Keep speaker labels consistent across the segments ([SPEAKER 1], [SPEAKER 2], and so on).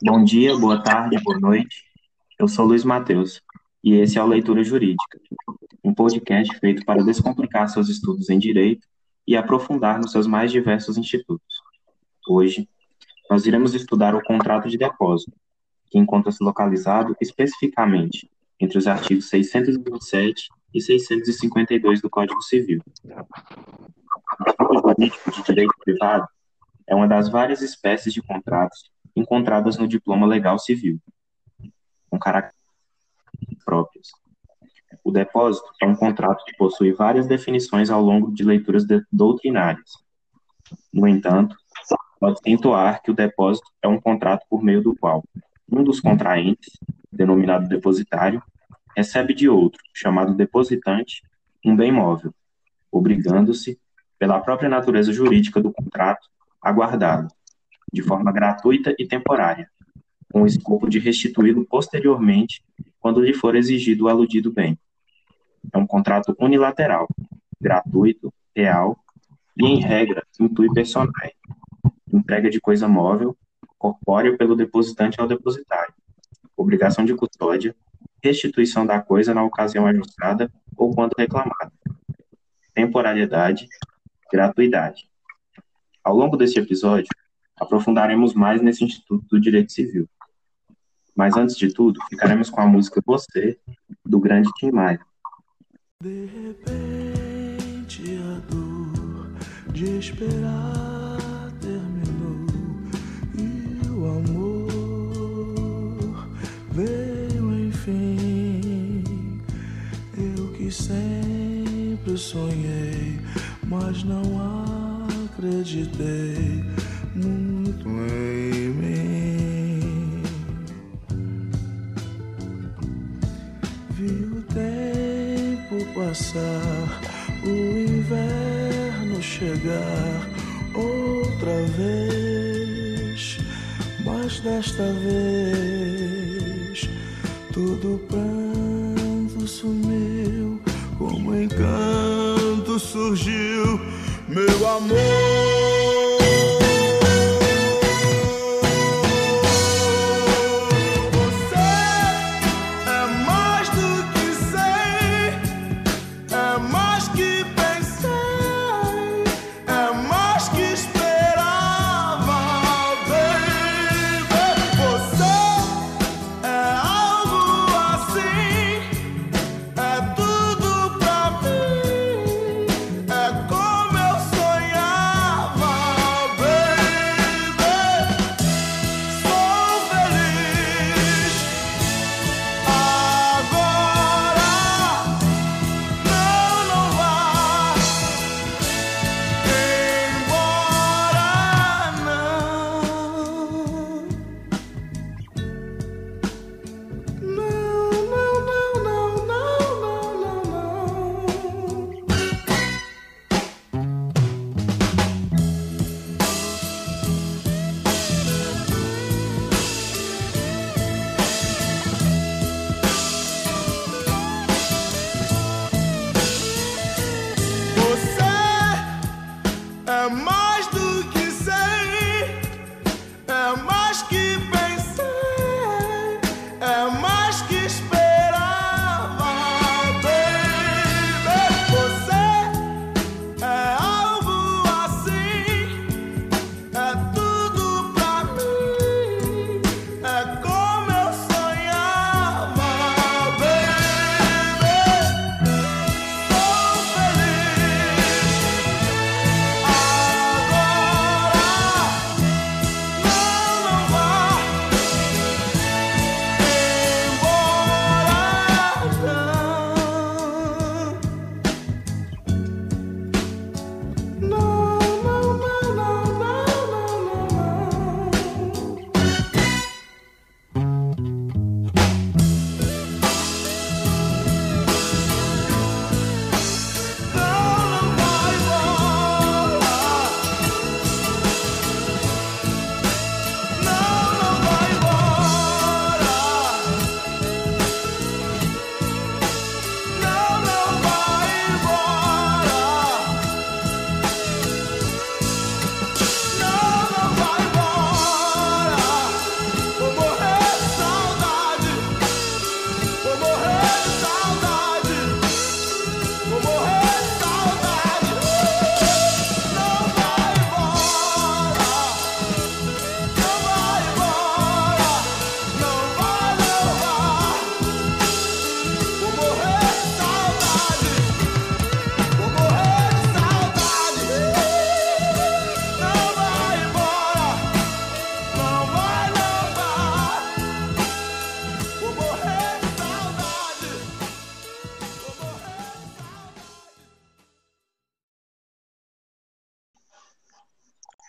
[SPEAKER 1] Bom dia, boa tarde, boa noite. Eu sou Luiz Matheus e esse é o Leitura Jurídica, um podcast feito para descomplicar seus estudos em direito e aprofundar nos seus mais diversos institutos. Hoje, nós iremos estudar o contrato de depósito, que encontra-se localizado especificamente entre os artigos 627 e 652 do Código Civil. O contrato de direito privado é uma das várias espécies de contratos encontradas no diploma legal civil, com características próprias. O depósito é um contrato que possui várias definições ao longo de leituras de doutrinárias. No entanto, pode-se entoar que o depósito é um contrato por meio do qual um dos contraentes, denominado depositário, recebe de outro, chamado depositante, um bem móvel, obrigando-se, pela própria natureza jurídica do contrato, a guardá-lo, de forma gratuita e temporária, com o escopo de restituí-lo posteriormente quando lhe for exigido o aludido bem. É um contrato unilateral, gratuito, real e, em regra, intui personae, entrega de coisa móvel, corpórea pelo depositante ao depositário, obrigação de custódia, restituição da coisa na ocasião ajustada ou quando reclamada, temporalidade, gratuidade. Ao longo deste episódio, aprofundaremos mais nesse Instituto do Direito Civil. Mas antes de tudo, ficaremos com a música Você, do grande Tim Maia.
[SPEAKER 2] De repente a dor de esperar terminou e o amor veio enfim. Eu que sempre sonhei, mas não acreditei chegar outra vez, mas desta vez todo pranto sumiu, como encanto surgiu, meu amor.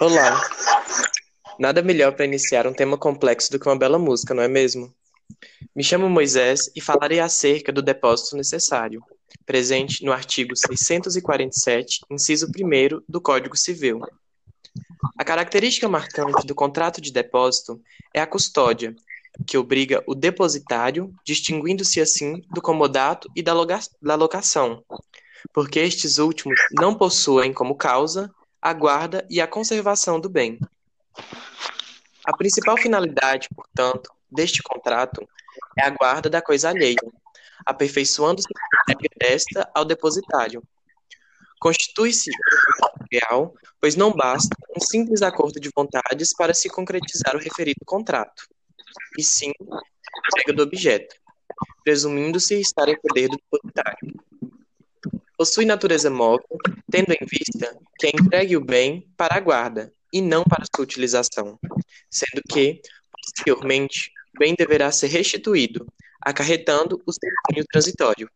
[SPEAKER 3] Olá! Nada melhor para iniciar um tema complexo do que uma bela música, não é mesmo? Me chamo Moisés e falarei acerca do depósito necessário, presente no artigo 647, inciso 1 do Código Civil. A característica marcante do contrato de depósito é a custódia, que obriga o depositário, distinguindo-se assim do comodato e da locação, porque estes últimos não possuem como causa a guarda e a conservação do bem. A principal finalidade, portanto, deste contrato é a guarda da coisa alheia, aperfeiçoando-se desta ao depositário. Constitui-se real, pois não basta um simples acordo de vontades para se concretizar o referido contrato, e sim entrega do objeto, presumindo-se estar em poder do depositário possui natureza móvel, tendo em vista que é entregue o bem para a guarda e não para sua utilização, sendo que, posteriormente, o bem deverá ser restituído, acarretando o seu transitório.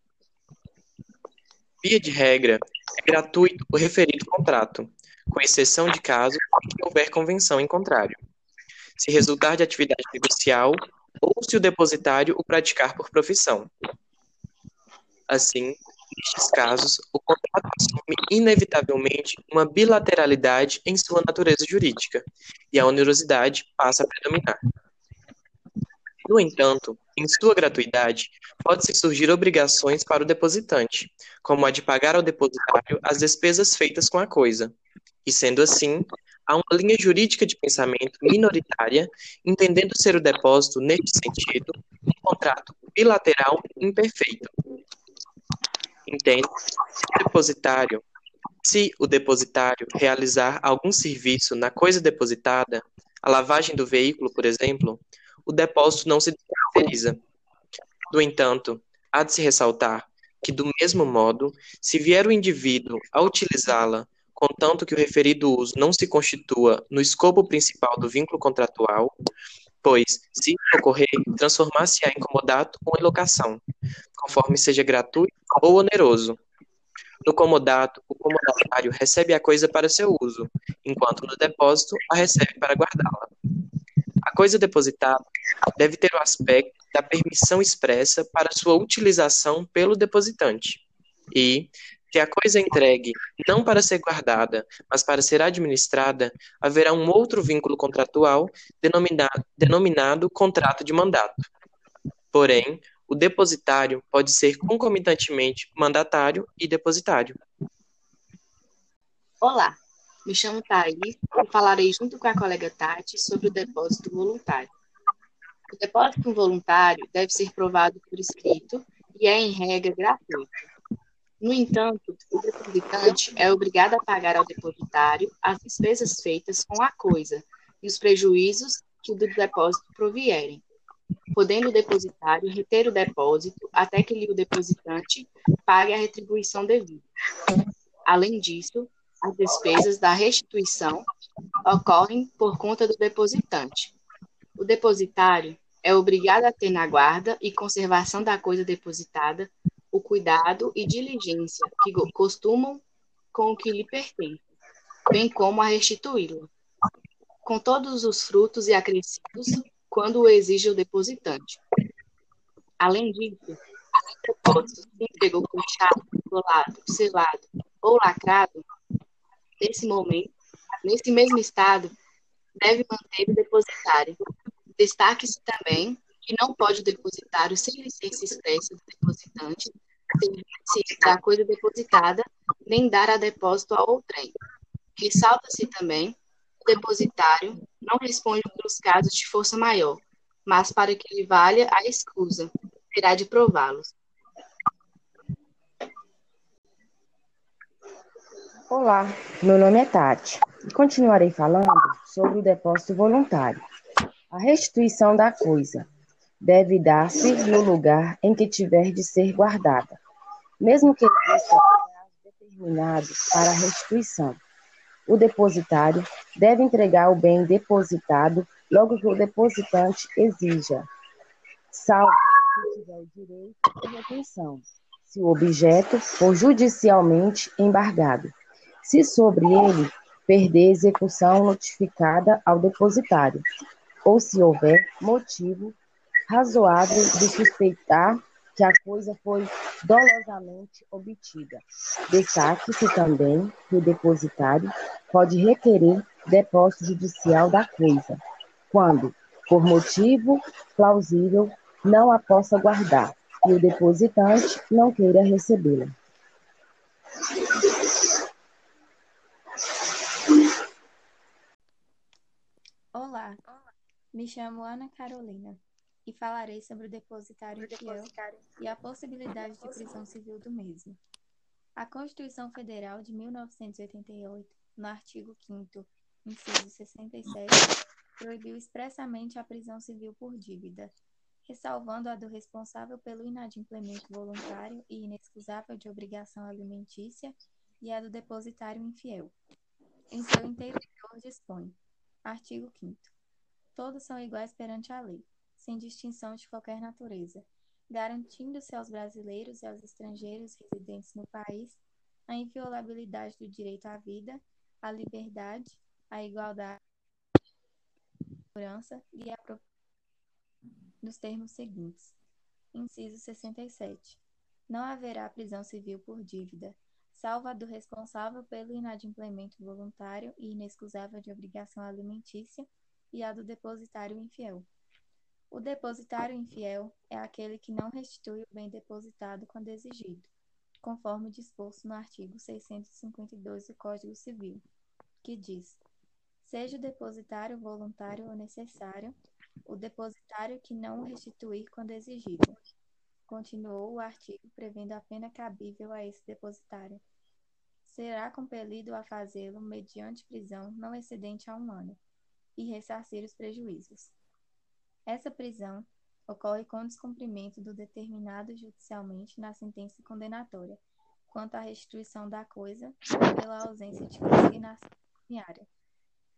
[SPEAKER 3] Via de regra, é gratuito o referido contrato, com exceção de casos em que houver convenção em contrário. Se resultar de atividade negocial ou se o depositário o praticar por profissão. Assim, Nestes casos, o contrato assume inevitavelmente uma bilateralidade em sua natureza jurídica, e a onerosidade passa a predominar. No entanto, em sua gratuidade, pode-se surgir obrigações para o depositante, como a de pagar ao depositário as despesas feitas com a coisa. E sendo assim, há uma linha jurídica de pensamento minoritária, entendendo ser o depósito, neste sentido, um contrato bilateral imperfeito, entende o depositário, se o depositário realizar algum serviço na coisa depositada, a lavagem do veículo, por exemplo, o depósito não se descaracteriza. No entanto, há de se ressaltar que, do mesmo modo, se vier o indivíduo a utilizá-la, contanto que o referido uso não se constitua no escopo principal do vínculo contratual, pois, se ocorrer, transformar-se-á em comodato ou em locação, conforme seja gratuito ou oneroso. No comodato, o comodatário recebe a coisa para seu uso, enquanto no depósito a recebe para guardá-la. A coisa depositada deve ter o aspecto da permissão expressa para sua utilização pelo depositante. E, se a coisa entregue não para ser guardada, mas para ser administrada, haverá um outro vínculo contratual denominado, denominado contrato de mandato. Porém, o depositário pode ser concomitantemente mandatário e depositário.
[SPEAKER 4] Olá, me chamo Thaís e falarei junto com a colega Tati sobre o depósito voluntário. O depósito voluntário deve ser provado por escrito e é, em regra, gratuito. No entanto, o depositante é obrigado a pagar ao depositário as despesas feitas com a coisa e os prejuízos que do depósito provierem, podendo o depositário reter o depósito até que lhe o depositante pague a retribuição devida. Além disso, as despesas da restituição ocorrem por conta do depositante. O depositário é obrigado a ter na guarda e conservação da coisa depositada cuidado e diligência que costumam com o que lhe pertence, bem como a restituí-lo, com todos os frutos e acrescidos, quando o exige o depositante. Além disso, se o depósito se entregou fechado, colado, selado ou lacrado, nesse momento, nesse mesmo estado, deve manter o depositário. Destaque-se também que não pode o depositário, sem licença expressa do depositante, da coisa depositada, nem dar a depósito a outrem. Ressalta-se também o depositário não responde pelos casos de força maior, mas para que lhe valha a escusa, terá de prová-los.
[SPEAKER 5] Olá, meu nome é Tati e continuarei falando sobre o depósito voluntário. A restituição da coisa deve dar-se no lugar em que tiver de ser guardada, mesmo que exista prazo determinado para a restituição. O depositário deve entregar o bem depositado logo que o depositante exija, salvo se tiver o direito de retenção, se o objeto for judicialmente embargado. Se sobre ele perder execução notificada ao depositário, ou se houver motivo razoável de suspeitar que a coisa foi dolosamente obtida. Destaque-se também que o depositário pode requerer depósito judicial da coisa, quando, por motivo plausível, não a possa guardar e o depositante não queira recebê-la.
[SPEAKER 6] Olá, me chamo Ana Carolina e falarei sobre o depositário infiel e a possibilidade de prisão civil do mesmo. A Constituição Federal de 1988, no artigo 5º, inciso 67, proibiu expressamente a prisão civil por dívida, ressalvando a do responsável pelo inadimplemento voluntário e inexcusável de obrigação alimentícia e a do depositário infiel. Em seu interior dispõe. Artigo 5 Todos são iguais perante a lei, sem distinção de qualquer natureza, garantindo-se aos brasileiros e aos estrangeiros residentes no país a inviolabilidade do direito à vida, à liberdade, à igualdade, à segurança e à nos termos seguintes. Inciso 67. Não haverá prisão civil por dívida, salvo a do responsável pelo inadimplemento voluntário e inexcusável de obrigação alimentícia e a do depositário infiel. O depositário infiel é aquele que não restitui o bem depositado quando exigido, conforme disposto no artigo 652 do Código Civil, que diz: seja o depositário voluntário ou necessário, o depositário que não o restituir quando exigido. Continuou o artigo prevendo a pena cabível a esse depositário. Será compelido a fazê-lo mediante prisão não excedente a um ano e ressarcir os prejuízos. Essa prisão ocorre com descumprimento do determinado judicialmente na sentença condenatória, quanto à restituição da coisa pela ausência de consignação pecuniária.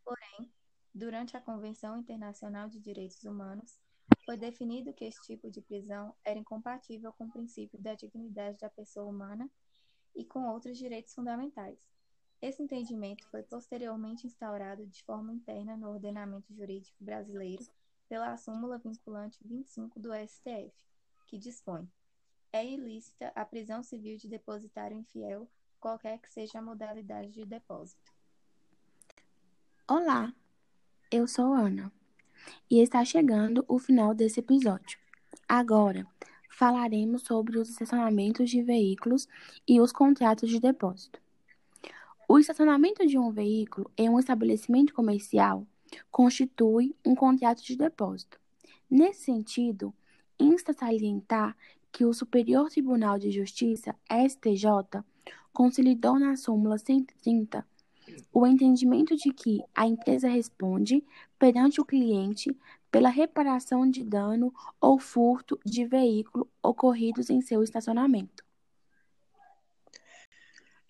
[SPEAKER 6] Porém, Durante a Convenção Internacional de Direitos Humanos, foi definido que esse tipo de prisão era incompatível com o princípio da dignidade da pessoa humana e com outros direitos fundamentais. Esse entendimento foi posteriormente instaurado de forma interna no ordenamento jurídico brasileiro pela súmula vinculante 25 do STF, que dispõe: é ilícita a prisão civil de depositário infiel, qualquer que seja a modalidade de depósito.
[SPEAKER 7] Olá, eu sou Ana e está chegando o final desse episódio. Agora falaremos sobre os estacionamentos de veículos e os contratos de depósito. O estacionamento de um veículo em um estabelecimento comercial constitui um contrato de depósito. Nesse sentido, insta salientar que o Superior Tribunal de Justiça, STJ, consolidou na súmula 130 o entendimento de que a empresa responde perante o cliente pela reparação de dano ou furto de veículo ocorridos em seu estacionamento.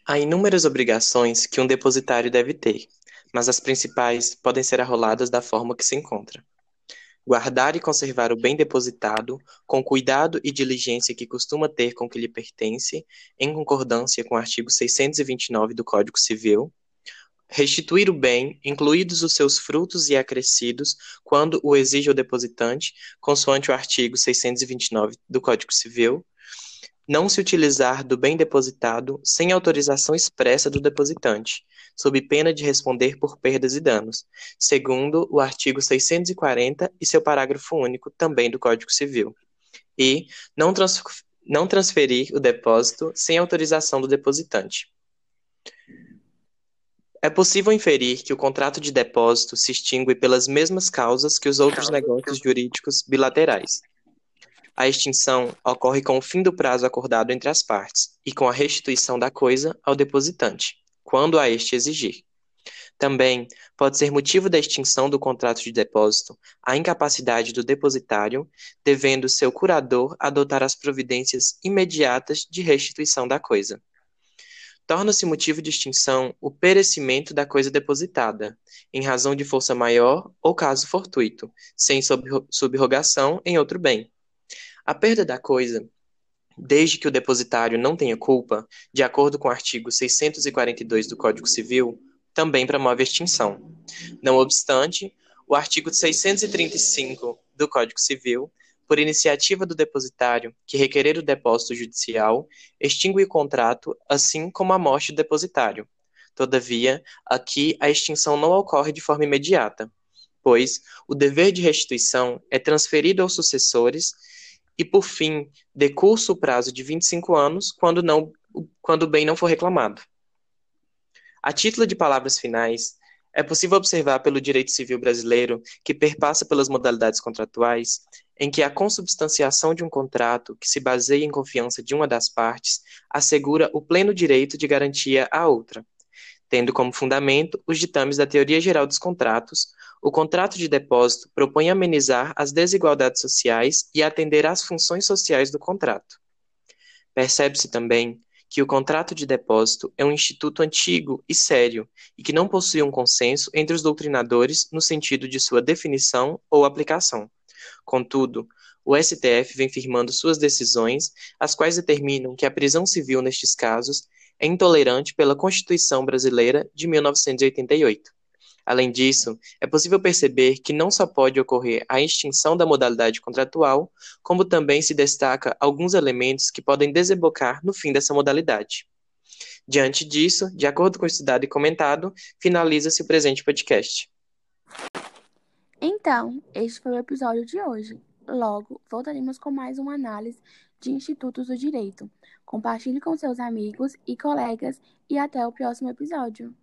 [SPEAKER 3] Há inúmeras obrigações que um depositário deve ter, mas as principais podem ser arroladas da forma que se encontra. Guardar e conservar o bem depositado, com cuidado e diligência que costuma ter com o que lhe pertence, em concordância com o artigo 629 do Código Civil, restituir o bem, incluídos os seus frutos e acrescidos, quando o exige o depositante, consoante o artigo 629 do Código Civil, não se utilizar do bem depositado sem autorização expressa do depositante, sob pena de responder por perdas e danos, segundo o artigo 640 e seu parágrafo único também do Código Civil, e não, trans não transferir o depósito sem autorização do depositante. É possível inferir que o contrato de depósito se extingue pelas mesmas causas que os outros negócios jurídicos bilaterais. A extinção ocorre com o fim do prazo acordado entre as partes e com a restituição da coisa ao depositante, quando a este exigir. Também pode ser motivo da extinção do contrato de depósito a incapacidade do depositário, devendo seu curador adotar as providências imediatas de restituição da coisa torna-se motivo de extinção o perecimento da coisa depositada, em razão de força maior ou caso fortuito, sem subrogação em outro bem. A perda da coisa, desde que o depositário não tenha culpa, de acordo com o artigo 642 do Código Civil, também promove extinção. Não obstante, o artigo 635 do Código Civil, por iniciativa do depositário que requerer o depósito judicial, extingue o contrato, assim como a morte do depositário. Todavia, aqui a extinção não ocorre de forma imediata, pois o dever de restituição é transferido aos sucessores e, por fim, decurso o prazo de 25 anos quando, não, quando o bem não for reclamado. A título de palavras finais, é possível observar pelo direito civil brasileiro, que perpassa pelas modalidades contratuais, em que a consubstanciação de um contrato que se baseia em confiança de uma das partes assegura o pleno direito de garantia à outra, tendo como fundamento os ditames da teoria geral dos contratos, o contrato de depósito propõe amenizar as desigualdades sociais e atender às funções sociais do contrato. Percebe-se também que o contrato de depósito é um instituto antigo e sério e que não possui um consenso entre os doutrinadores no sentido de sua definição ou aplicação. Contudo, o STF vem firmando suas decisões, as quais determinam que a prisão civil nestes casos é intolerante pela Constituição Brasileira de 1988. Além disso, é possível perceber que não só pode ocorrer a extinção da modalidade contratual, como também se destaca alguns elementos que podem desembocar no fim dessa modalidade. Diante disso, de acordo com o estudado e comentado, finaliza-se o presente podcast.
[SPEAKER 7] Então, este foi o episódio de hoje. Logo, voltaremos com mais uma análise de institutos do direito. Compartilhe com seus amigos e colegas e até o próximo episódio.